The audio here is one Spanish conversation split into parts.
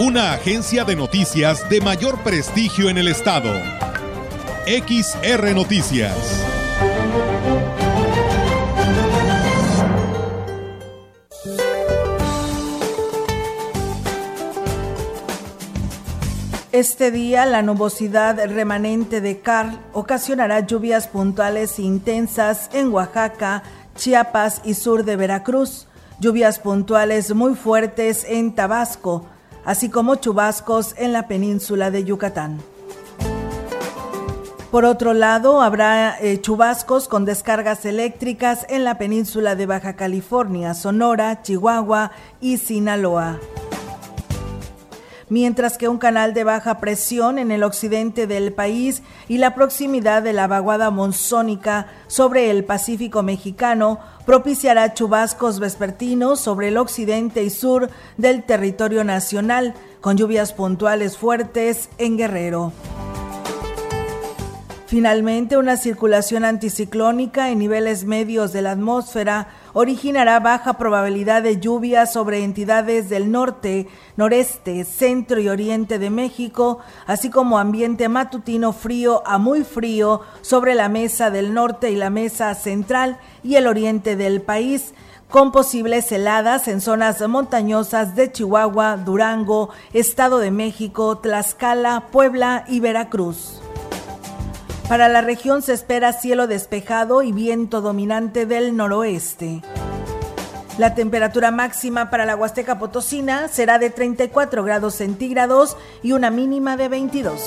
Una agencia de noticias de mayor prestigio en el estado. XR Noticias. Este día, la nubosidad remanente de Carl ocasionará lluvias puntuales e intensas en Oaxaca, Chiapas y sur de Veracruz, lluvias puntuales muy fuertes en Tabasco, así como chubascos en la península de Yucatán. Por otro lado, habrá eh, chubascos con descargas eléctricas en la península de Baja California, Sonora, Chihuahua y Sinaloa mientras que un canal de baja presión en el occidente del país y la proximidad de la vaguada monzónica sobre el Pacífico mexicano propiciará chubascos vespertinos sobre el occidente y sur del territorio nacional, con lluvias puntuales fuertes en Guerrero. Finalmente, una circulación anticiclónica en niveles medios de la atmósfera originará baja probabilidad de lluvia sobre entidades del norte, noreste, centro y oriente de México, así como ambiente matutino frío a muy frío sobre la mesa del norte y la mesa central y el oriente del país con posibles heladas en zonas montañosas de Chihuahua, Durango, Estado de México, Tlaxcala, Puebla y Veracruz. Para la región se espera cielo despejado y viento dominante del noroeste. La temperatura máxima para la Huasteca Potosina será de 34 grados centígrados y una mínima de 22.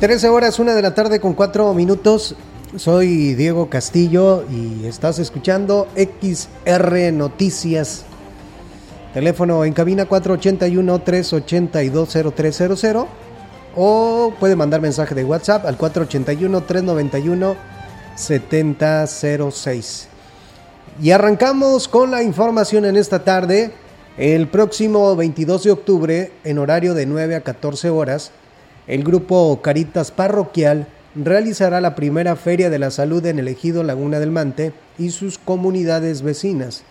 Trece horas, una de la tarde con cuatro minutos. Soy Diego Castillo y estás escuchando XR Noticias. Teléfono en cabina 481-382-0300 o puede mandar mensaje de WhatsApp al 481-391-7006. Y arrancamos con la información en esta tarde. El próximo 22 de octubre, en horario de 9 a 14 horas, el grupo Caritas Parroquial realizará la primera Feria de la Salud en el Ejido Laguna del Mante y sus comunidades vecinas.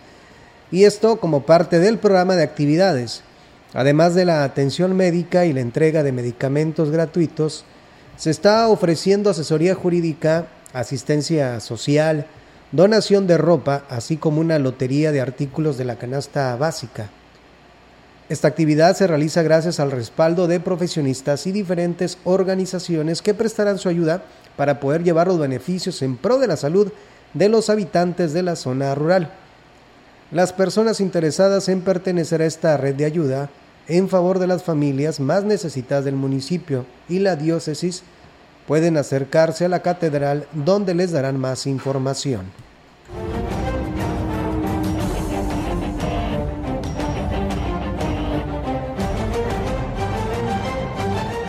Y esto como parte del programa de actividades. Además de la atención médica y la entrega de medicamentos gratuitos, se está ofreciendo asesoría jurídica, asistencia social, donación de ropa, así como una lotería de artículos de la canasta básica. Esta actividad se realiza gracias al respaldo de profesionistas y diferentes organizaciones que prestarán su ayuda para poder llevar los beneficios en pro de la salud de los habitantes de la zona rural. Las personas interesadas en pertenecer a esta red de ayuda en favor de las familias más necesitadas del municipio y la diócesis pueden acercarse a la catedral donde les darán más información.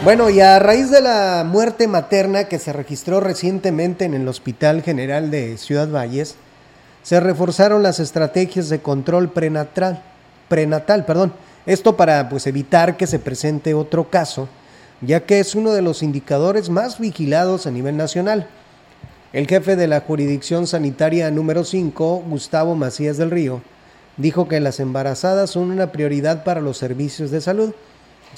Bueno, y a raíz de la muerte materna que se registró recientemente en el Hospital General de Ciudad Valles, se reforzaron las estrategias de control prenatal, prenatal, perdón. Esto para pues evitar que se presente otro caso, ya que es uno de los indicadores más vigilados a nivel nacional. El jefe de la jurisdicción sanitaria número 5, Gustavo Macías del Río, dijo que las embarazadas son una prioridad para los servicios de salud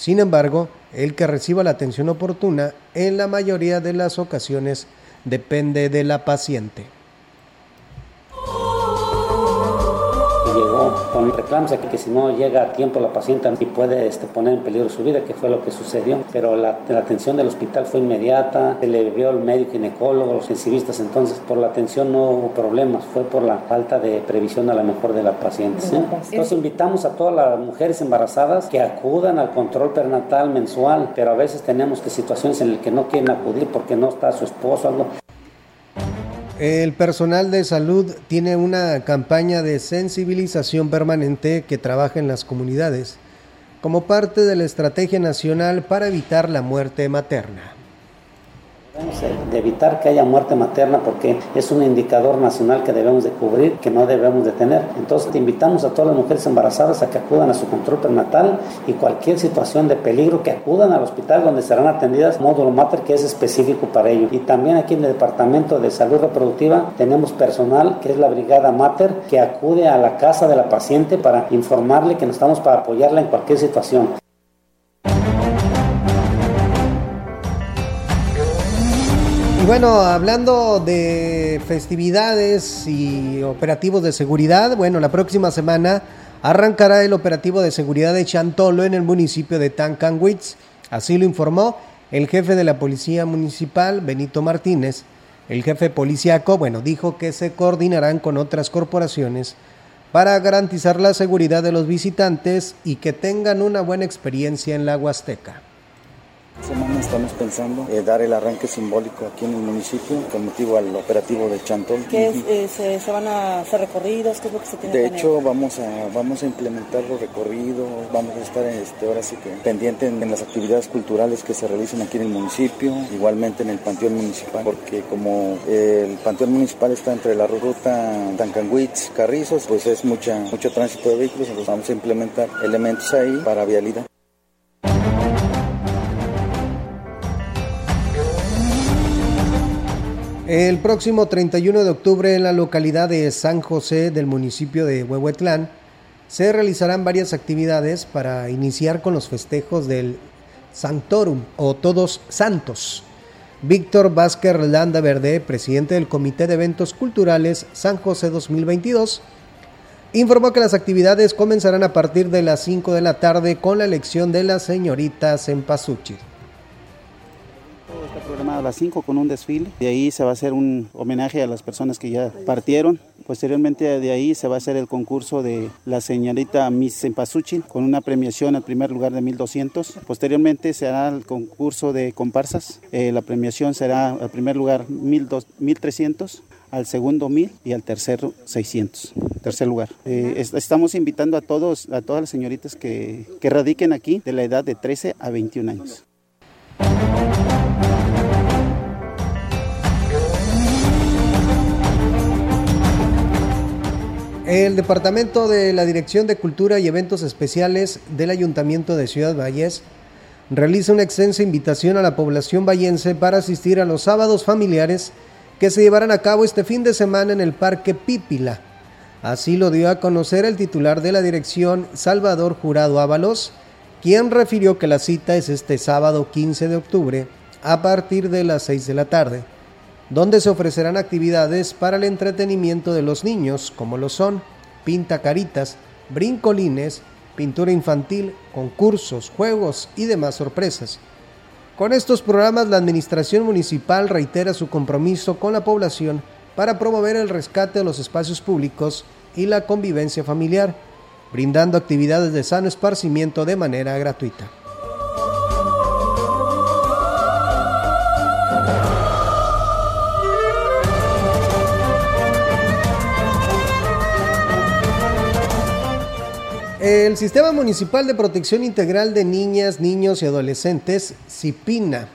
sin embargo, el que reciba la atención oportuna en la mayoría de las ocasiones depende de la paciente. Llegó con reclamos aquí que si no llega a tiempo la paciente y puede este, poner en peligro su vida, que fue lo que sucedió. Pero la, atención del hospital fue inmediata, se le vio el médico ginecólogo, los sensibilistas, entonces por la atención no hubo problemas, fue por la falta de previsión a la mejor de la paciente. Entonces invitamos a todas las mujeres embarazadas que acudan al control pernatal mensual, pero a veces tenemos que situaciones en las que no quieren acudir porque no está su esposo, algo. El personal de salud tiene una campaña de sensibilización permanente que trabaja en las comunidades como parte de la Estrategia Nacional para evitar la muerte materna de evitar que haya muerte materna porque es un indicador nacional que debemos de cubrir, que no debemos de tener. Entonces te invitamos a todas las mujeres embarazadas a que acudan a su control prenatal y cualquier situación de peligro que acudan al hospital donde serán atendidas módulo mater que es específico para ello. Y también aquí en el Departamento de Salud Reproductiva tenemos personal que es la Brigada Mater que acude a la casa de la paciente para informarle que nos estamos para apoyarla en cualquier situación. Bueno, hablando de festividades y operativos de seguridad, bueno, la próxima semana arrancará el operativo de seguridad de Chantolo en el municipio de Tancanwitz. Así lo informó el jefe de la Policía Municipal, Benito Martínez. El jefe policíaco, bueno, dijo que se coordinarán con otras corporaciones para garantizar la seguridad de los visitantes y que tengan una buena experiencia en la Huasteca semana estamos pensando eh, dar el arranque simbólico aquí en el municipio con motivo al operativo de Chantol. ¿Qué es, eh, se, van a hacer recorridos? ¿Qué es lo que se tiene De hecho, vamos a, vamos a implementar los recorridos, vamos a estar este, ahora sí que pendiente en, las actividades culturales que se realicen aquí en el municipio, igualmente en el Panteón Municipal, porque como el Panteón Municipal está entre la ruta Tancanwitz, Carrizos, pues es mucha, mucho tránsito de vehículos, entonces vamos a implementar elementos ahí para vialidad. El próximo 31 de octubre en la localidad de San José del municipio de Huehuetlán se realizarán varias actividades para iniciar con los festejos del Sanctorum o Todos Santos. Víctor Vázquez Landa Verde, presidente del Comité de Eventos Culturales San José 2022, informó que las actividades comenzarán a partir de las 5 de la tarde con la elección de las señoritas en A las 5 con un desfile. De ahí se va a hacer un homenaje a las personas que ya partieron. Posteriormente de ahí se va a hacer el concurso de la señorita Miss Cempasúchil con una premiación al primer lugar de 1200. Posteriormente se hará el concurso de comparsas. Eh, la premiación será al primer lugar 1300 al segundo 1000 y al tercero 600, tercer lugar. Eh, estamos invitando a todos, a todas las señoritas que, que radiquen aquí de la edad de 13 a 21 años. El Departamento de la Dirección de Cultura y Eventos Especiales del Ayuntamiento de Ciudad Valles realiza una extensa invitación a la población vallense para asistir a los sábados familiares que se llevarán a cabo este fin de semana en el Parque Pípila. Así lo dio a conocer el titular de la dirección, Salvador Jurado Ábalos, quien refirió que la cita es este sábado 15 de octubre a partir de las 6 de la tarde donde se ofrecerán actividades para el entretenimiento de los niños, como lo son pintacaritas, brincolines, pintura infantil, concursos, juegos y demás sorpresas. Con estos programas, la Administración Municipal reitera su compromiso con la población para promover el rescate de los espacios públicos y la convivencia familiar, brindando actividades de sano esparcimiento de manera gratuita. El Sistema Municipal de Protección Integral de Niñas, Niños y Adolescentes, CIPINA,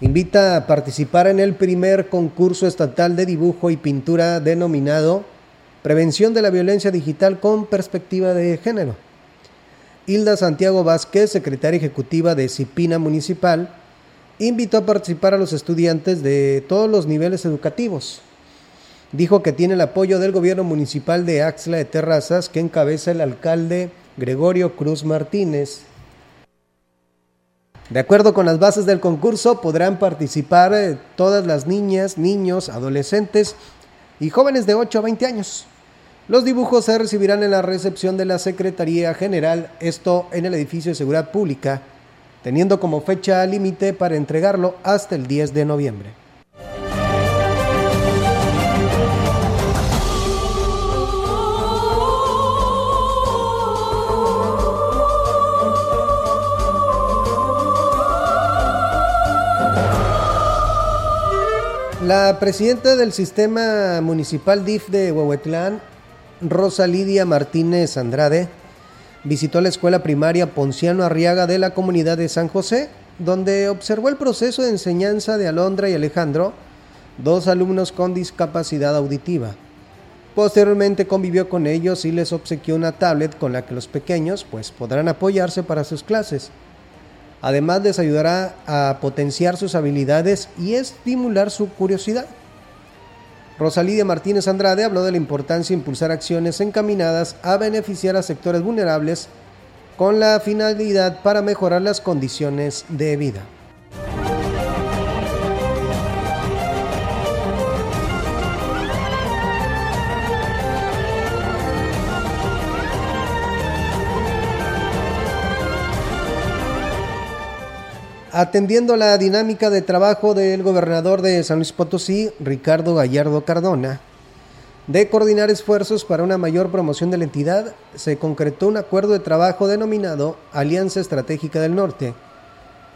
invita a participar en el primer concurso estatal de dibujo y pintura denominado Prevención de la Violencia Digital con Perspectiva de Género. Hilda Santiago Vázquez, secretaria ejecutiva de CIPINA Municipal, invitó a participar a los estudiantes de todos los niveles educativos, dijo que tiene el apoyo del gobierno municipal de Axla de Terrazas, que encabeza el alcalde Gregorio Cruz Martínez. De acuerdo con las bases del concurso, podrán participar eh, todas las niñas, niños, adolescentes y jóvenes de 8 a 20 años. Los dibujos se recibirán en la recepción de la Secretaría General, esto en el edificio de Seguridad Pública, teniendo como fecha límite para entregarlo hasta el 10 de noviembre. La presidenta del sistema municipal DIF de Huehuetlán, Rosa Lidia Martínez Andrade visitó la escuela primaria Ponciano Arriaga de la comunidad de San José, donde observó el proceso de enseñanza de Alondra y Alejandro, dos alumnos con discapacidad auditiva. Posteriormente convivió con ellos y les obsequió una tablet con la que los pequeños pues, podrán apoyarse para sus clases. Además les ayudará a potenciar sus habilidades y estimular su curiosidad. Rosalía Martínez Andrade habló de la importancia de impulsar acciones encaminadas a beneficiar a sectores vulnerables con la finalidad para mejorar las condiciones de vida. Atendiendo la dinámica de trabajo del gobernador de San Luis Potosí, Ricardo Gallardo Cardona, de coordinar esfuerzos para una mayor promoción de la entidad, se concretó un acuerdo de trabajo denominado Alianza Estratégica del Norte,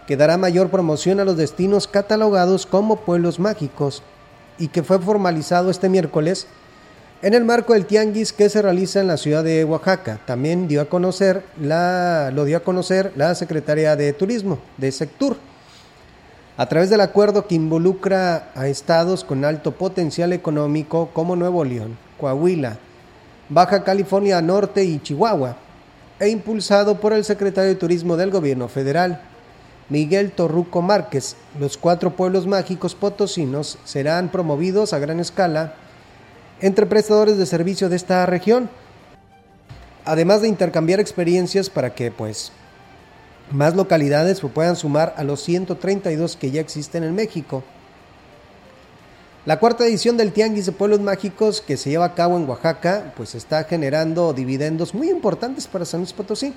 que dará mayor promoción a los destinos catalogados como pueblos mágicos y que fue formalizado este miércoles en el marco del tianguis que se realiza en la ciudad de Oaxaca, también dio a conocer la, lo dio a conocer la Secretaría de Turismo de Sectur. A través del acuerdo que involucra a estados con alto potencial económico como Nuevo León, Coahuila, Baja California Norte y Chihuahua, e impulsado por el secretario de Turismo del Gobierno Federal, Miguel Torruco Márquez, los cuatro pueblos mágicos potosinos serán promovidos a gran escala entre prestadores de servicio de esta región, además de intercambiar experiencias para que pues más localidades puedan sumar a los 132 que ya existen en México. La cuarta edición del Tianguis de Pueblos Mágicos que se lleva a cabo en Oaxaca, pues está generando dividendos muy importantes para San Luis Potosí,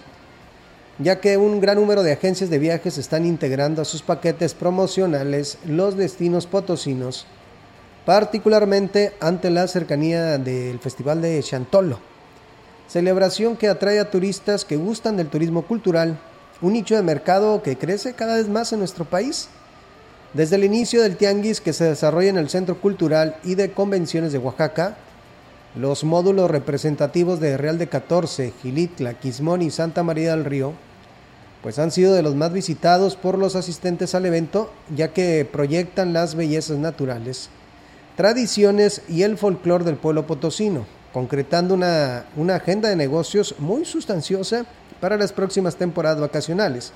ya que un gran número de agencias de viajes están integrando a sus paquetes promocionales los destinos potosinos particularmente ante la cercanía del Festival de Chantolo, celebración que atrae a turistas que gustan del turismo cultural, un nicho de mercado que crece cada vez más en nuestro país. Desde el inicio del tianguis que se desarrolla en el Centro Cultural y de Convenciones de Oaxaca, los módulos representativos de Real de 14, Gilitla, Quismón y Santa María del Río, pues han sido de los más visitados por los asistentes al evento, ya que proyectan las bellezas naturales tradiciones y el folclore del pueblo potosino, concretando una, una agenda de negocios muy sustanciosa para las próximas temporadas vacacionales.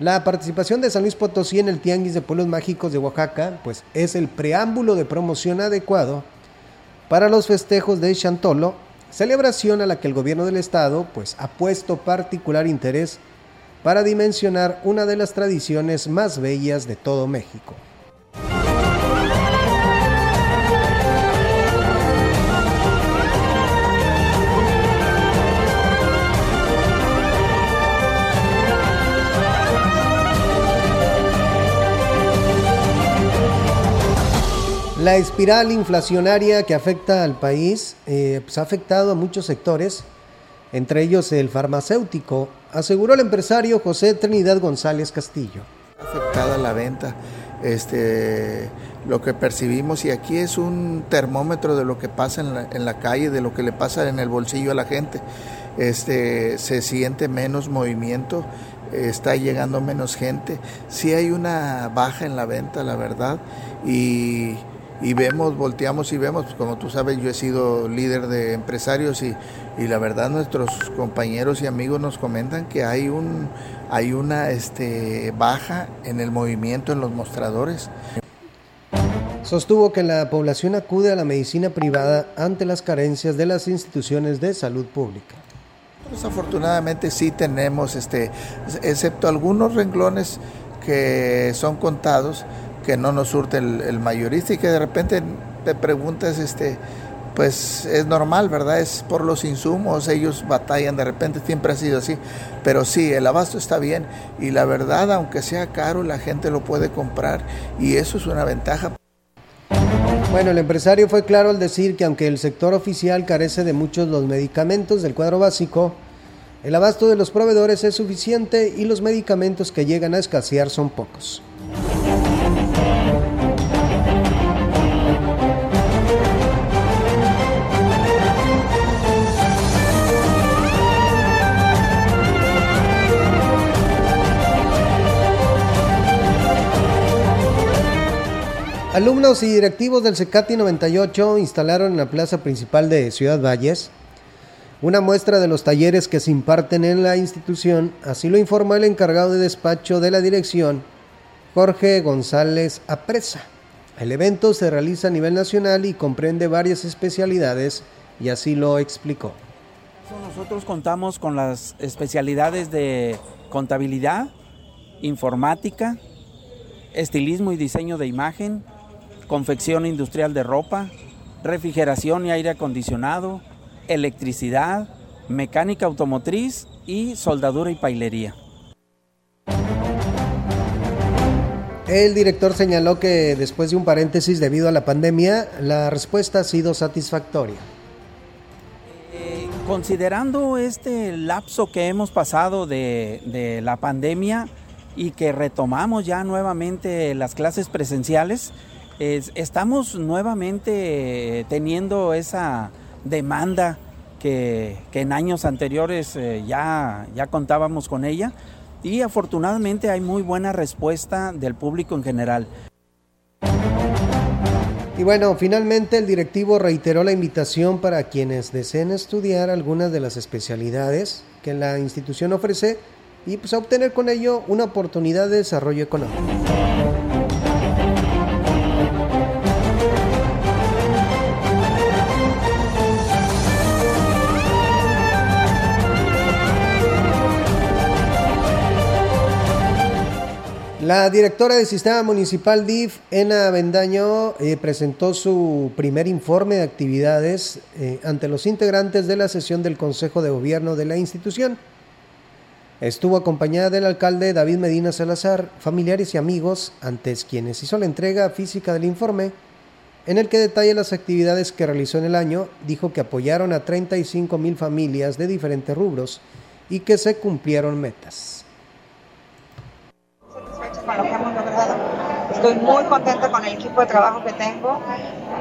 La participación de San Luis Potosí en el Tianguis de Pueblos Mágicos de Oaxaca, pues es el preámbulo de promoción adecuado para los festejos de Chantolo, celebración a la que el gobierno del estado pues ha puesto particular interés para dimensionar una de las tradiciones más bellas de todo México. La espiral inflacionaria que afecta al país eh, pues ha afectado a muchos sectores, entre ellos el farmacéutico, aseguró el empresario José Trinidad González Castillo. Afectada la venta, este, lo que percibimos y aquí es un termómetro de lo que pasa en la, en la calle, de lo que le pasa en el bolsillo a la gente. Este, se siente menos movimiento, está llegando menos gente, sí hay una baja en la venta, la verdad, y y vemos, volteamos y vemos, pues, como tú sabes, yo he sido líder de empresarios y, y, la verdad nuestros compañeros y amigos nos comentan que hay un hay una este, baja en el movimiento en los mostradores. Sostuvo que la población acude a la medicina privada ante las carencias de las instituciones de salud pública. Desafortunadamente sí tenemos, este, excepto algunos renglones que son contados, que no nos surte el, mayorista y que de repente te preguntas, este, pues es normal, ¿verdad? Es por los insumos, ellos batallan de repente, siempre ha sido así. Pero sí, el abasto está bien y la verdad, aunque sea caro, la gente lo puede comprar y eso es una ventaja. Bueno, el empresario fue claro al decir que aunque el sector oficial carece de muchos los medicamentos del cuadro básico, el abasto de los proveedores es suficiente y los medicamentos que llegan a escasear son pocos. Alumnos y directivos del CECATI 98 instalaron en la plaza principal de Ciudad Valles una muestra de los talleres que se imparten en la institución, así lo informó el encargado de despacho de la dirección, Jorge González Apresa. El evento se realiza a nivel nacional y comprende varias especialidades y así lo explicó. Nosotros contamos con las especialidades de contabilidad, informática, estilismo y diseño de imagen, confección industrial de ropa, refrigeración y aire acondicionado, electricidad, mecánica automotriz y soldadura y pailería. El director señaló que después de un paréntesis debido a la pandemia, la respuesta ha sido satisfactoria. Eh, considerando este lapso que hemos pasado de, de la pandemia y que retomamos ya nuevamente las clases presenciales, estamos nuevamente teniendo esa demanda que, en años anteriores eh, ya, ya contábamos con ella y afortunadamente hay muy buena respuesta del público en general. Y bueno, finalmente el directivo reiteró la invitación para quienes deseen estudiar algunas de las especialidades que la institución ofrece y pues obtener con ello una oportunidad de desarrollo económico. La directora del Sistema Municipal DIF, Ena Bendaño, eh, presentó su primer informe de actividades eh, ante los integrantes de la sesión del Consejo de Gobierno de la institución. Estuvo acompañada del alcalde David Medina Salazar, familiares y amigos, antes quienes hizo la entrega física del informe, en el que detalla las actividades que realizó en el año, dijo que apoyaron a 35 mil familias de diferentes rubros y que se cumplieron metas con lo que hemos logrado. Estoy muy contenta con el equipo de trabajo que tengo.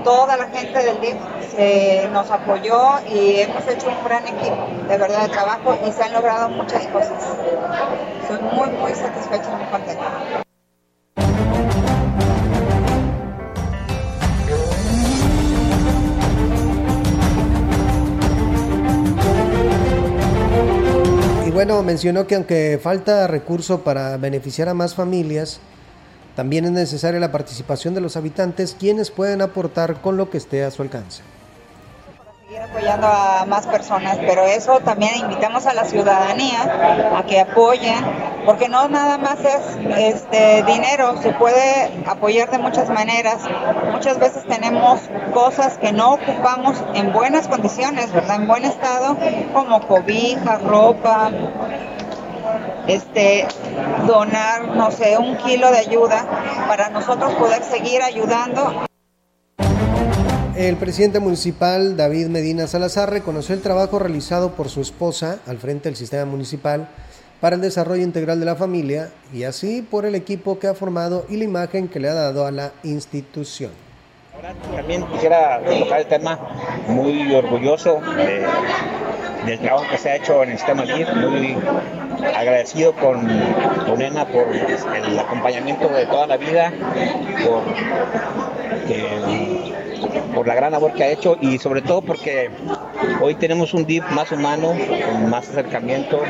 Toda la gente del DIF nos apoyó y hemos hecho un gran equipo de verdad de trabajo y se han logrado muchas cosas. Soy muy, muy satisfecha y muy contenta. bueno, mencionó que aunque falta recurso para beneficiar a más familias, también es necesaria la participación de los habitantes, quienes pueden aportar con lo que esté a su alcance seguir apoyando a más personas, pero eso también invitamos a la ciudadanía a que apoyen, porque no nada más es este dinero, se puede apoyar de muchas maneras. Muchas veces tenemos cosas que no ocupamos en buenas condiciones, ¿verdad? En buen estado, como cobija, ropa, este, donar, no sé, un kilo de ayuda para nosotros poder seguir ayudando. El presidente municipal David Medina Salazar reconoció el trabajo realizado por su esposa al frente del sistema municipal para el desarrollo integral de la familia y así por el equipo que ha formado y la imagen que le ha dado a la institución. También quisiera tocar el tema muy orgulloso del trabajo que se ha hecho en el sistema LIR, muy agradecido con, con Ena por el acompañamiento de toda la vida, por la gran labor que ha hecho y sobre todo porque hoy tenemos un DIP más humano, con más acercamiento.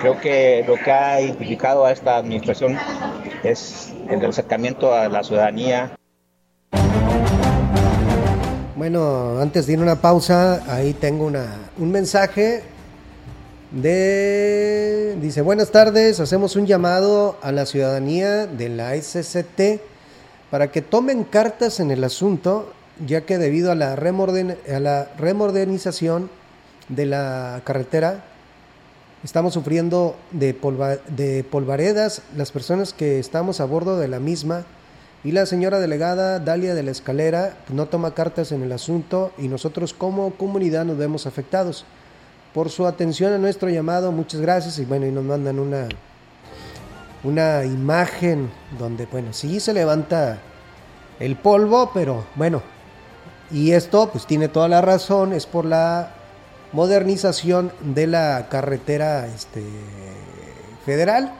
Creo que lo que ha identificado a esta administración es el acercamiento a la ciudadanía. Bueno, antes de ir a una pausa, ahí tengo una, un mensaje de... Dice, buenas tardes, hacemos un llamado a la ciudadanía de la SCT para que tomen cartas en el asunto ya que debido a la, a la remodernización de la carretera, estamos sufriendo de, de polvaredas. Las personas que estamos a bordo de la misma y la señora delegada Dalia de la Escalera no toma cartas en el asunto y nosotros como comunidad nos vemos afectados. Por su atención a nuestro llamado, muchas gracias y bueno, y nos mandan una, una imagen donde, bueno, sí se levanta el polvo, pero bueno, y esto pues tiene toda la razón, es por la modernización de la carretera este, federal.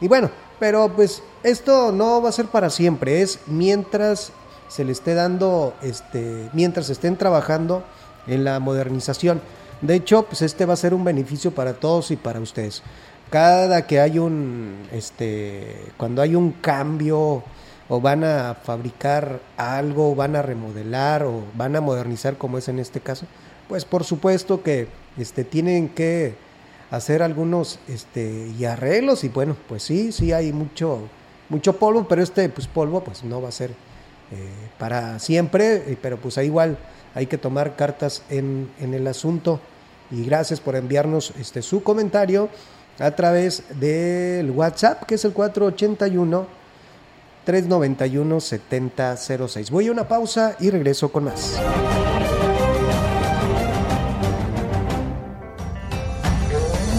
Y bueno, pero pues esto no va a ser para siempre, es mientras se le esté dando, este, mientras estén trabajando en la modernización. De hecho, pues este va a ser un beneficio para todos y para ustedes. Cada que hay un, este, cuando hay un cambio o van a fabricar algo, van a remodelar o van a modernizar como es en este caso, pues por supuesto que este, tienen que hacer algunos este, y arreglos y bueno, pues sí, sí hay mucho, mucho polvo, pero este pues polvo pues no va a ser eh, para siempre, eh, pero pues igual hay que tomar cartas en, en, el asunto y gracias por enviarnos este, su comentario a través del WhatsApp que es el 481 391 7006. Voy a una pausa y regreso con más.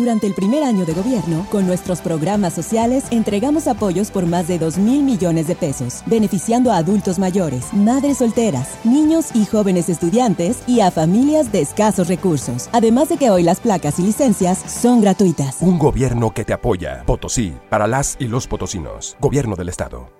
Durante el primer año de gobierno, con nuestros programas sociales, entregamos apoyos por más de 2 mil millones de pesos, beneficiando a adultos mayores, madres solteras, niños y jóvenes estudiantes y a familias de escasos recursos. Además de que hoy las placas y licencias son gratuitas. Un gobierno que te apoya. Potosí, para las y los potosinos. Gobierno del Estado.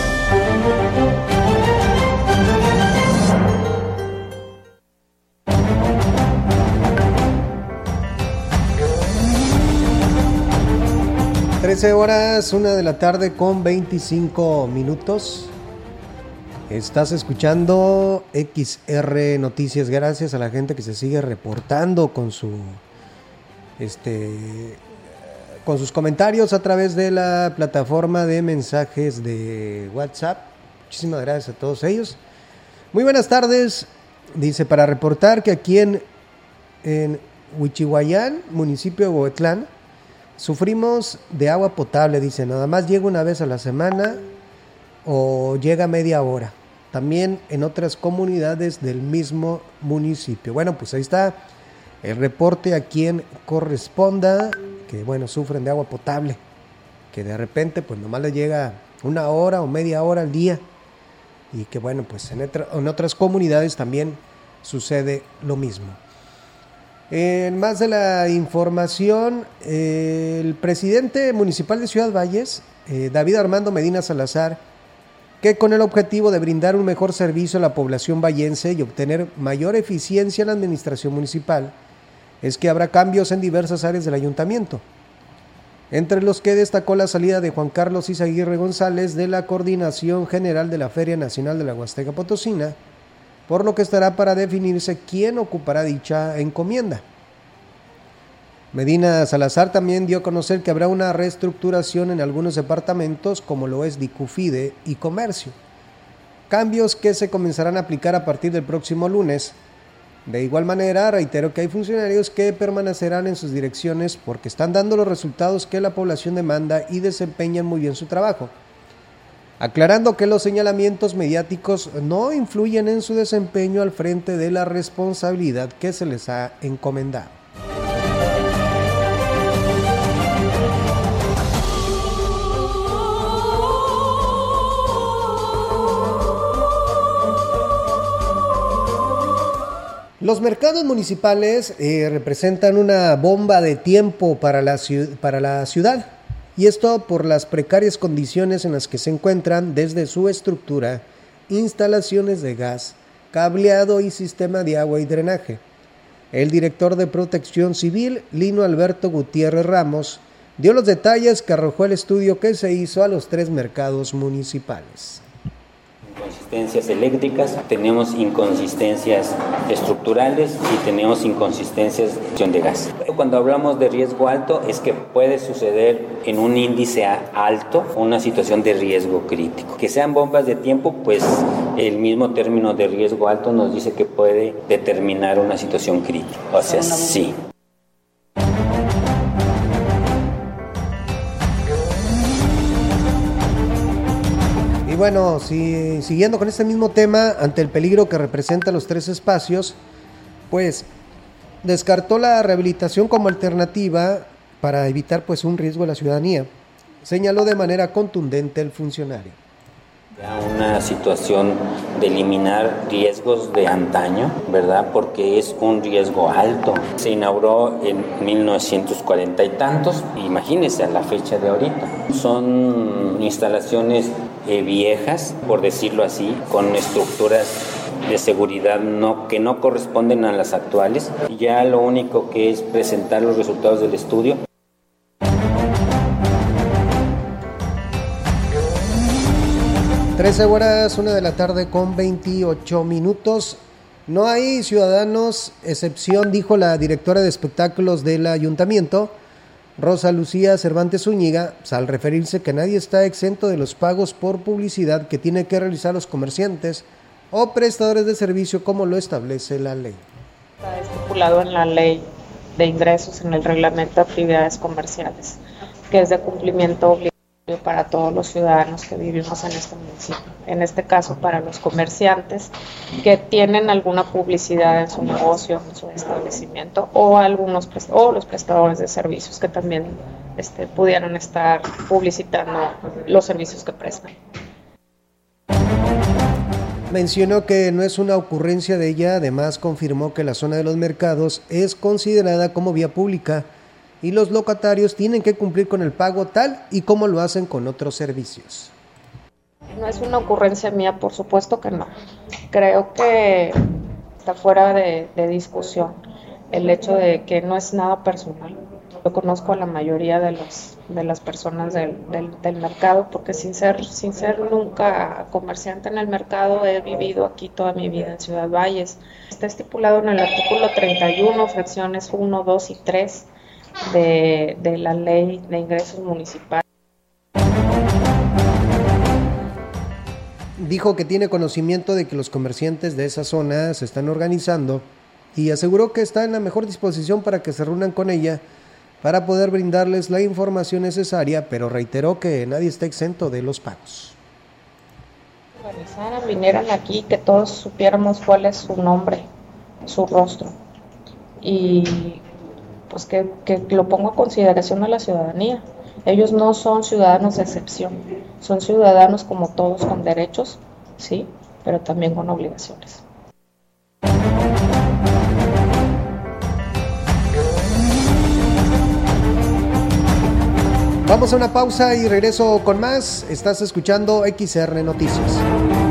Horas, una de la tarde con 25 minutos. Estás escuchando XR Noticias. Gracias a la gente que se sigue reportando con su este con sus comentarios a través de la plataforma de mensajes de WhatsApp. Muchísimas gracias a todos ellos. Muy buenas tardes. Dice para reportar que aquí en en Huichihuayán, municipio de Huetlán, Sufrimos de agua potable, dice, nada más llega una vez a la semana o llega media hora. También en otras comunidades del mismo municipio. Bueno, pues ahí está el reporte a quien corresponda, que bueno, sufren de agua potable, que de repente pues nomás le llega una hora o media hora al día. Y que bueno, pues en, en otras comunidades también sucede lo mismo. En más de la información, el presidente municipal de Ciudad Valles, eh, David Armando Medina Salazar, que con el objetivo de brindar un mejor servicio a la población vallense y obtener mayor eficiencia en la administración municipal, es que habrá cambios en diversas áreas del ayuntamiento, entre los que destacó la salida de Juan Carlos Isaguirre González de la Coordinación General de la Feria Nacional de la Huasteca Potosina, por lo que estará para definirse quién ocupará dicha encomienda. Medina Salazar también dio a conocer que habrá una reestructuración en algunos departamentos como lo es Dicufide y Comercio, cambios que se comenzarán a aplicar a partir del próximo lunes. De igual manera, reitero que hay funcionarios que permanecerán en sus direcciones porque están dando los resultados que la población demanda y desempeñan muy bien su trabajo, aclarando que los señalamientos mediáticos no influyen en su desempeño al frente de la responsabilidad que se les ha encomendado. Los mercados municipales eh, representan una bomba de tiempo para la, para la ciudad y esto por las precarias condiciones en las que se encuentran desde su estructura, instalaciones de gas, cableado y sistema de agua y drenaje. El director de Protección Civil, Lino Alberto Gutiérrez Ramos, dio los detalles que arrojó el estudio que se hizo a los tres mercados municipales inconsistencias eléctricas, tenemos inconsistencias estructurales y tenemos inconsistencias de gas. Cuando hablamos de riesgo alto es que puede suceder en un índice alto una situación de riesgo crítico. Que sean bombas de tiempo, pues el mismo término de riesgo alto nos dice que puede determinar una situación crítica. O sea, sí. Bueno, si, siguiendo con este mismo tema, ante el peligro que representa los tres espacios, pues descartó la rehabilitación como alternativa para evitar pues un riesgo a la ciudadanía, señaló de manera contundente el funcionario una situación de eliminar riesgos de antaño, ¿verdad? Porque es un riesgo alto. Se inauguró en 1940 y tantos, imagínense a la fecha de ahorita. Son instalaciones eh, viejas, por decirlo así, con estructuras de seguridad no, que no corresponden a las actuales. Ya lo único que es presentar los resultados del estudio 13 horas, una de la tarde con 28 minutos. No hay ciudadanos, excepción, dijo la directora de espectáculos del ayuntamiento, Rosa Lucía Cervantes Zúñiga, al referirse que nadie está exento de los pagos por publicidad que tienen que realizar los comerciantes o prestadores de servicio como lo establece la ley. Está estipulado en la ley de ingresos en el reglamento de actividades comerciales, que es de cumplimiento obligatorio para todos los ciudadanos que vivimos en este municipio. En este caso, para los comerciantes que tienen alguna publicidad en su negocio, en su establecimiento, o algunos o los prestadores de servicios que también este, pudieran estar publicitando los servicios que prestan. Mencionó que no es una ocurrencia de ella, además confirmó que la zona de los mercados es considerada como vía pública y los locatarios tienen que cumplir con el pago tal y como lo hacen con otros servicios. No es una ocurrencia mía, por supuesto que no. Creo que está fuera de, discusión el hecho de que no es nada personal. Yo conozco a la mayoría de, los, de las personas del, del, mercado porque sin ser, sin ser nunca comerciante en el mercado he vivido aquí toda mi vida en Ciudad Valles. Está estipulado en el artículo 31, fracciones 1, 2 y 3 de, la ley de ingresos municipales. Dijo que tiene conocimiento de que los comerciantes de esa zona se están organizando y aseguró que está en la mejor disposición para que se reúnan con ella para poder brindarles la información necesaria, pero reiteró que nadie está exento de los pagos. Organizaran, vinieran aquí, que todos supiéramos cuál es su nombre, su rostro y pues que, lo pongo a consideración a la ciudadanía. Ellos no son ciudadanos de excepción, son ciudadanos como todos con derechos, sí, pero también con obligaciones. Vamos a una pausa y regreso con más. Estás escuchando XR Noticias.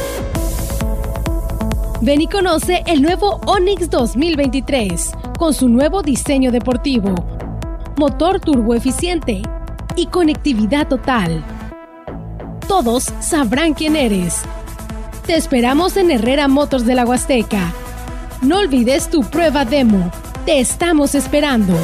Ven y conoce el nuevo Onix 2023 con su nuevo diseño deportivo, motor turbo eficiente y conectividad total. Todos sabrán quién eres. Te esperamos en Herrera Motors de la Huasteca. No olvides tu prueba demo. Te estamos esperando.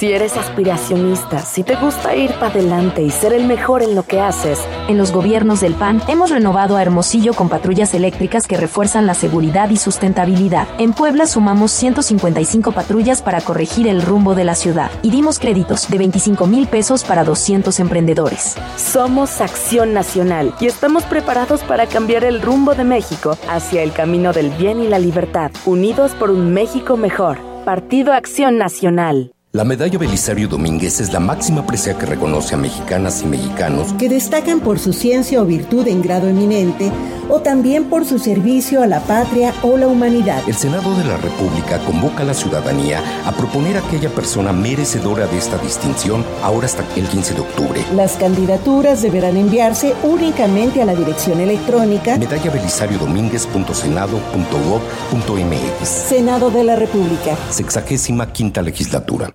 Si eres aspiracionista, si te gusta ir para adelante y ser el mejor en lo que haces, en los gobiernos del PAN hemos renovado a Hermosillo con patrullas eléctricas que refuerzan la seguridad y sustentabilidad. En Puebla sumamos 155 patrullas para corregir el rumbo de la ciudad y dimos créditos de 25 mil pesos para 200 emprendedores. Somos Acción Nacional y estamos preparados para cambiar el rumbo de México hacia el camino del bien y la libertad, unidos por un México mejor. Partido Acción Nacional. La medalla Belisario Domínguez es la máxima presea que reconoce a mexicanas y mexicanos que destacan por su ciencia o virtud en grado eminente o también por su servicio a la patria o la humanidad. El Senado de la República convoca a la ciudadanía a proponer a aquella persona merecedora de esta distinción ahora hasta el 15 de octubre. Las candidaturas deberán enviarse únicamente a la dirección electrónica medalla medallabelisariodomínguez.senado.gov.mx Senado de la República. Sexagésima quinta legislatura.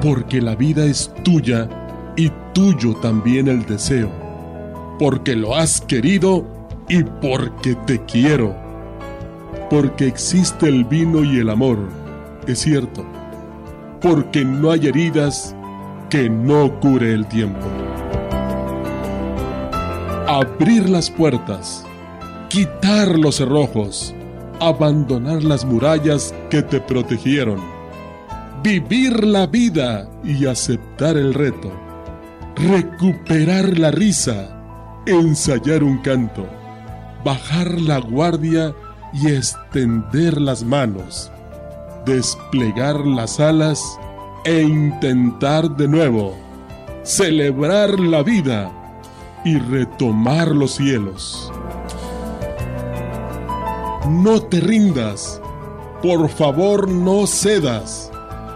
porque la vida es tuya y tuyo también el deseo, porque lo has querido y porque te quiero, porque existe el vino y el amor, es cierto, porque no hay heridas que no cure el tiempo. Abrir las puertas, quitar los cerrojos, abandonar las murallas que te protegieron vivir la vida y aceptar el reto, recuperar la risa, ensayar un canto, bajar la guardia y extender las manos, desplegar las alas e intentar de nuevo, celebrar la vida y retomar los cielos. No te rindas Por favor no cedas,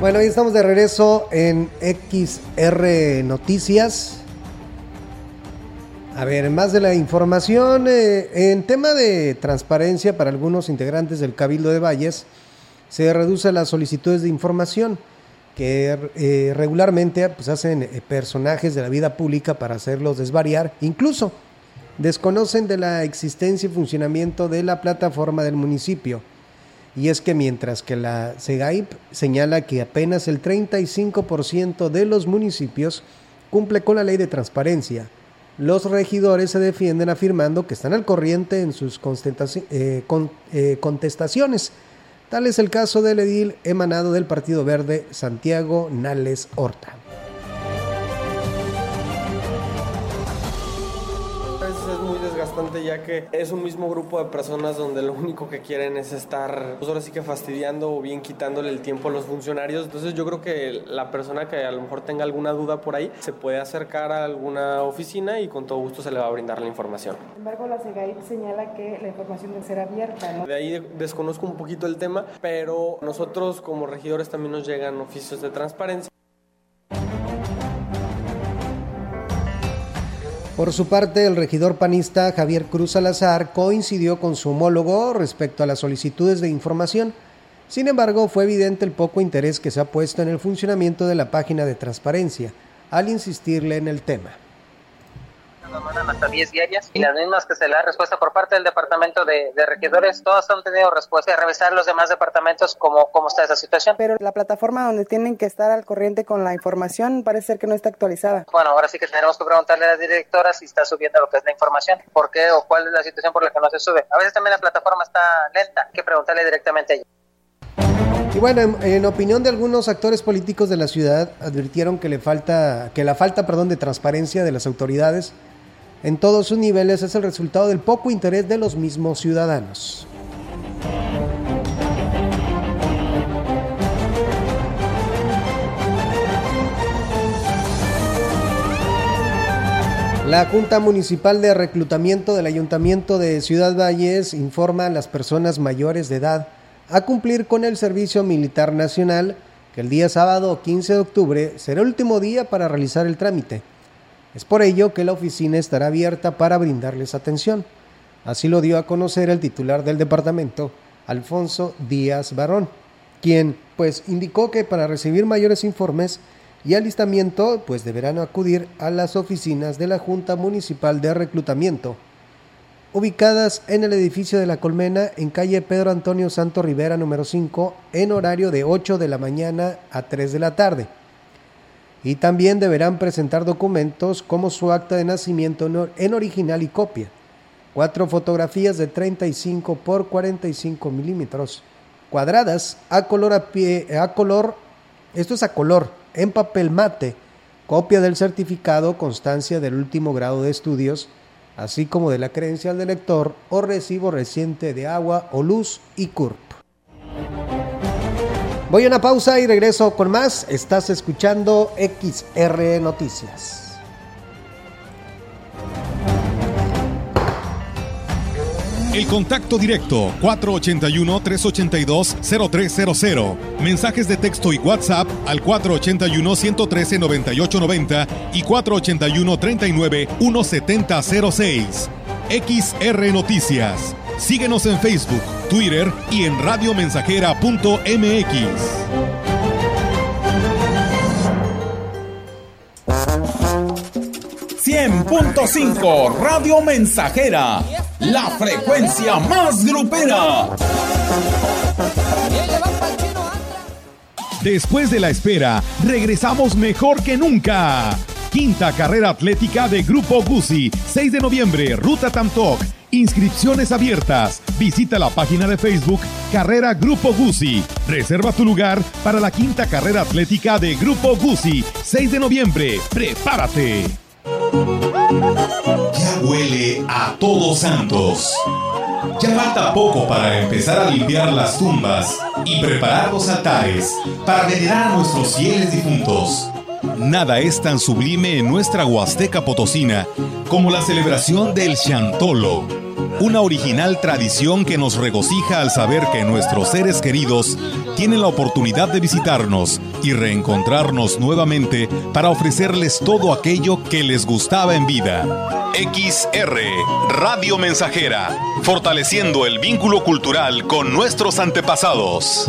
Bueno, hoy estamos de regreso en XR Noticias. A ver, más de la información, eh, en tema de transparencia para algunos integrantes del Cabildo de Valles, se reduce las solicitudes de información que eh, regularmente pues, hacen eh, personajes de la vida pública para hacerlos desvariar, incluso desconocen de la existencia y funcionamiento de la plataforma del municipio. Y es que mientras que la SEGAIP señala que apenas el 35% de los municipios cumple con la ley de transparencia, los regidores se defienden afirmando que están al corriente en sus eh, eh, contestaciones. Tal es el caso del edil emanado del Partido Verde, Santiago Nales Horta. Bastante ya que es un mismo grupo de personas donde lo único que quieren es estar, pues ahora sí que fastidiando o bien quitándole el tiempo a los funcionarios. Entonces yo creo que la persona que a lo mejor tenga alguna duda por ahí se puede acercar a alguna oficina y con todo gusto se le va a brindar la información. Sin embargo, la SEGAIP señala que la información debe ser abierta. De ahí desconozco un poquito el tema, pero nosotros como regidores también nos llegan oficios de transparencia. Por su parte, el regidor panista Javier Cruz Salazar coincidió con su homólogo respecto a las solicitudes de información. Sin embargo, fue evidente el poco interés que se ha puesto en el funcionamiento de la página de transparencia, al insistirle en el tema mandan hasta 10 diarias y las mismas que se le da respuesta por parte del departamento de, regidores, todas han tenido respuesta. Revisar los demás departamentos cómo, cómo está esa situación. Pero la plataforma donde tienen que estar al corriente con la información parece ser que no está actualizada. Bueno, ahora sí que tenemos que preguntarle a la directora si está subiendo lo que es la información, por qué o cuál es la situación por la que no se sube. A veces también la plataforma está lenta, hay que preguntarle directamente a ella. Y bueno, en, en, opinión de algunos actores políticos de la ciudad, advirtieron que le falta, que la falta, perdón, de transparencia de las autoridades en todos sus niveles es el resultado del poco interés de los mismos ciudadanos. La Junta Municipal de Reclutamiento del Ayuntamiento de Ciudad Valles informa a las personas mayores de edad a cumplir con el Servicio Militar Nacional que el día sábado 15 de octubre será el último día para realizar el trámite. Es por ello que la oficina estará abierta para brindarles atención. Así lo dio a conocer el titular del departamento, Alfonso Díaz Barón, quien pues indicó que para recibir mayores informes y alistamiento pues deberán acudir a las oficinas de la Junta Municipal de Reclutamiento, ubicadas en el edificio de La Colmena en calle Pedro Antonio Santo Rivera número 5 en horario de 8 de la mañana a 3 de la tarde y también deberán presentar documentos como su acta de nacimiento en original y copia, cuatro fotografías de 35 por 45 milímetros cuadradas a color, a, pie, a color, esto es a color, en papel mate, copia del certificado, constancia del último grado de estudios, así como de la credencial del lector o recibo reciente de agua o luz y CURP. Voy a una pausa y regreso con más. Estás escuchando XR Noticias. El contacto directo 481-382-0300. Mensajes de texto y WhatsApp al 481-113-9890 y 481-39-1706. XR Noticias. Síguenos en Facebook, Twitter y en radiomensajera.mx. 100.5 Radio Mensajera, la frecuencia más grupera. Después de la espera, regresamos mejor que nunca. Quinta carrera atlética de Grupo Guzzi, 6 de noviembre, Ruta Tamtoc. Inscripciones abiertas. Visita la página de Facebook Carrera Grupo Guzzi. Reserva tu lugar para la quinta carrera atlética de Grupo Guzzi, 6 de noviembre. ¡Prepárate! Ya huele a todos santos. Ya falta poco para empezar a limpiar las tumbas y preparar los altares para venerar a nuestros fieles difuntos. Nada es tan sublime en nuestra Huasteca Potosina como la celebración del Chantolo, una original tradición que nos regocija al saber que nuestros seres queridos tienen la oportunidad de visitarnos y reencontrarnos nuevamente para ofrecerles todo aquello que les gustaba en vida. XR, Radio Mensajera, fortaleciendo el vínculo cultural con nuestros antepasados.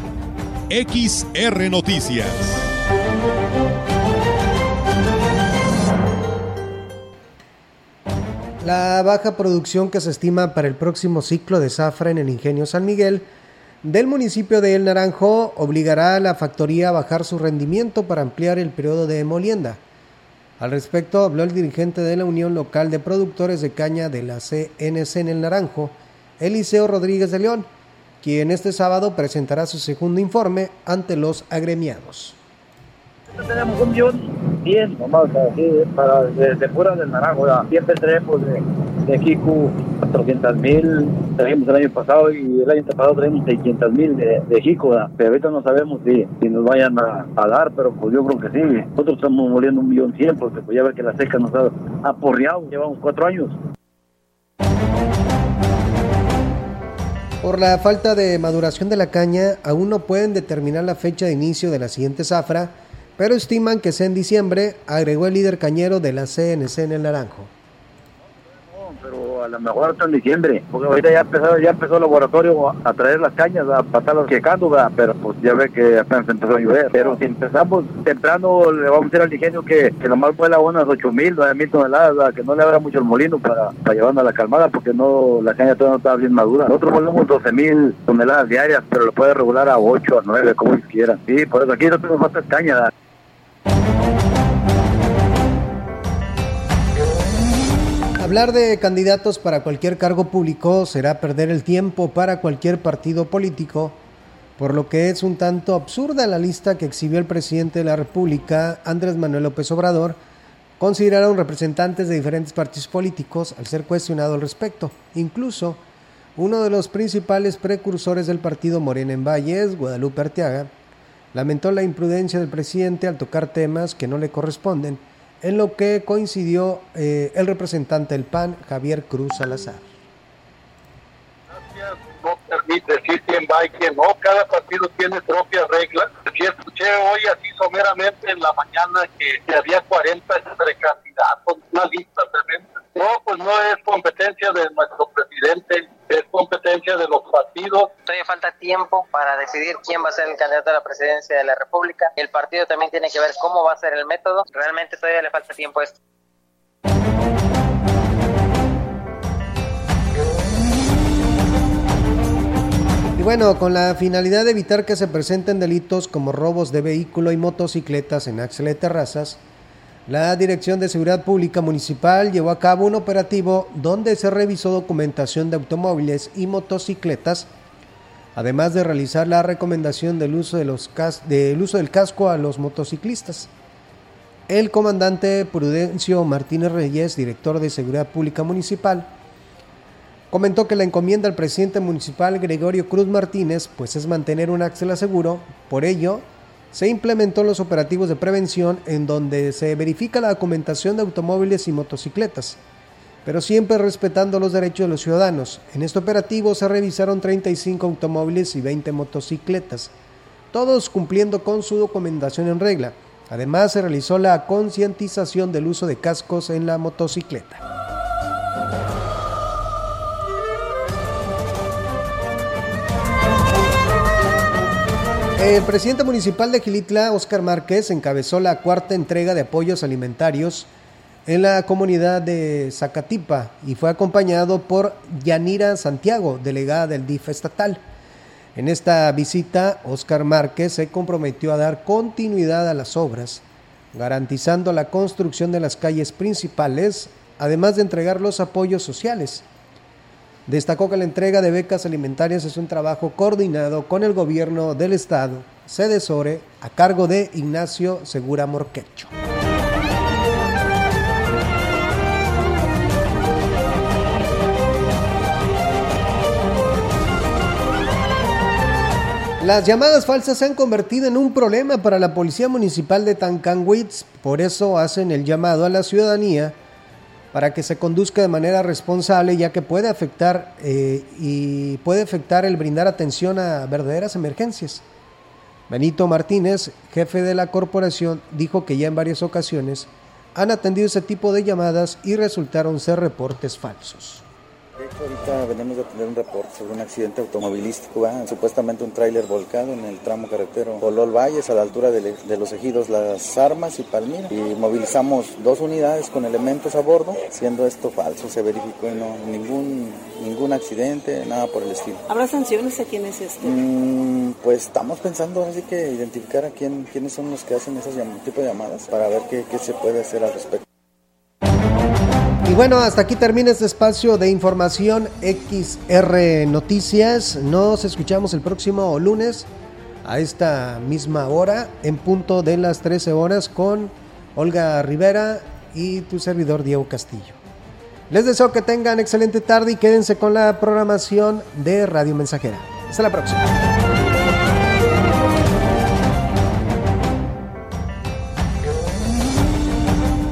XR Noticias. La baja producción que se estima para el próximo ciclo de zafra en el ingenio San Miguel del municipio de El Naranjo obligará a la factoría a bajar su rendimiento para ampliar el periodo de molienda. Al respecto, habló el dirigente de la Unión Local de Productores de Caña de la CNC en El Naranjo, Eliseo Rodríguez de León quien este sábado presentará su segundo informe ante los agremiados. Tenemos un millón bien, nomás así, para de, fuera del naranjo, siempre tenemos de, de Jicu 400 mil, trajimos el año pasado y el año pasado traemos 600 mil de, de Jico, pero ahorita no sabemos si, si nos vayan a, a, dar, pero pues yo creo que sí. Nosotros estamos moliendo un millón cien porque pues ya ve que la seca nos ha aporreado, llevamos cuatro años. Por la falta de maduración de la caña, aún no pueden determinar la fecha de inicio de la siguiente zafra, pero estiman que sea en diciembre, agregó el líder cañero de la CNC en el Naranjo. Pero a lo mejor hasta en diciembre, porque ahorita ya empezó, ya empezó el laboratorio a traer las cañas, a pasarlas quecando, pero pues ya ve que apenas empezó a llover. Pero si empezamos temprano, le vamos a decir al ingenio que, que nomás vuela unas 8 mil, 9 mil toneladas, que no le abra mucho el molino para, para llevarnos a la calmada, porque no la caña todavía no está bien madura. Nosotros volvemos 12 mil toneladas diarias, pero lo puede regular a 8, a 9, como quiera. Sí, por eso aquí no tenemos falta caña. Hablar de candidatos para cualquier cargo público será perder el tiempo para cualquier partido político, por lo que es un tanto absurda la lista que exhibió el presidente de la República, Andrés Manuel López Obrador, consideraron representantes de diferentes partidos políticos al ser cuestionado al respecto. Incluso, uno de los principales precursores del partido Morena en Valles, Guadalupe Arteaga, lamentó la imprudencia del presidente al tocar temas que no le corresponden en lo que coincidió eh, el representante del PAN, Javier Cruz Salazar. Decir quién va y quién no, cada partido tiene propias reglas. Si escuché hoy así someramente en la mañana que, que había 40 precandidatos, una lista tremenda. No, pues no es competencia de nuestro presidente, es competencia de los partidos. Todavía falta tiempo para decidir quién va a ser el candidato a la presidencia de la República. El partido también tiene que ver cómo va a ser el método. Realmente todavía le falta tiempo a esto. Y bueno, con la finalidad de evitar que se presenten delitos como robos de vehículo y motocicletas en Axel de Terrazas, la Dirección de Seguridad Pública Municipal llevó a cabo un operativo donde se revisó documentación de automóviles y motocicletas, además de realizar la recomendación del uso, del, uso del casco a los motociclistas. El comandante Prudencio Martínez Reyes, director de Seguridad Pública Municipal, comentó que la encomienda al presidente municipal Gregorio Cruz Martínez pues es mantener un Axel seguro, por ello se implementó los operativos de prevención en donde se verifica la documentación de automóviles y motocicletas, pero siempre respetando los derechos de los ciudadanos. En este operativo se revisaron 35 automóviles y 20 motocicletas, todos cumpliendo con su documentación en regla. Además se realizó la concientización del uso de cascos en la motocicleta. El presidente municipal de Gilitla, Óscar Márquez, encabezó la cuarta entrega de apoyos alimentarios en la comunidad de Zacatipa y fue acompañado por Yanira Santiago, delegada del DIF estatal. En esta visita, Óscar Márquez se comprometió a dar continuidad a las obras, garantizando la construcción de las calles principales, además de entregar los apoyos sociales. Destacó que la entrega de becas alimentarias es un trabajo coordinado con el gobierno del estado, sede SORE, a cargo de Ignacio Segura Morquecho. Las llamadas falsas se han convertido en un problema para la Policía Municipal de Tancanwitz, por eso hacen el llamado a la ciudadanía para que se conduzca de manera responsable, ya que puede afectar eh, y puede afectar el brindar atención a verdaderas emergencias. Benito Martínez, jefe de la corporación, dijo que ya en varias ocasiones han atendido ese tipo de llamadas y resultaron ser reportes falsos. De hecho, ahorita venimos de tener un reporte sobre un accidente automovilístico, supuestamente un tráiler volcado en el tramo carretero Polol Valles, a la altura de, de, los ejidos Las Armas y Palmira. Y movilizamos dos unidades con elementos a bordo, siendo esto falso. Se verificó y no ningún, ningún accidente, nada por el estilo. ¿Habrá sanciones a quienes este? Mm, pues estamos pensando así que identificar a quién, quiénes son los que hacen esos tipo de llamadas para ver qué, qué se puede hacer al respecto. Y bueno, hasta aquí termina este espacio de información XR Noticias. Nos escuchamos el próximo lunes a esta misma hora, en punto de las 13 horas, con Olga Rivera y tu servidor Diego Castillo. Les deseo que tengan excelente tarde y quédense con la programación de Radio Mensajera. Hasta la próxima.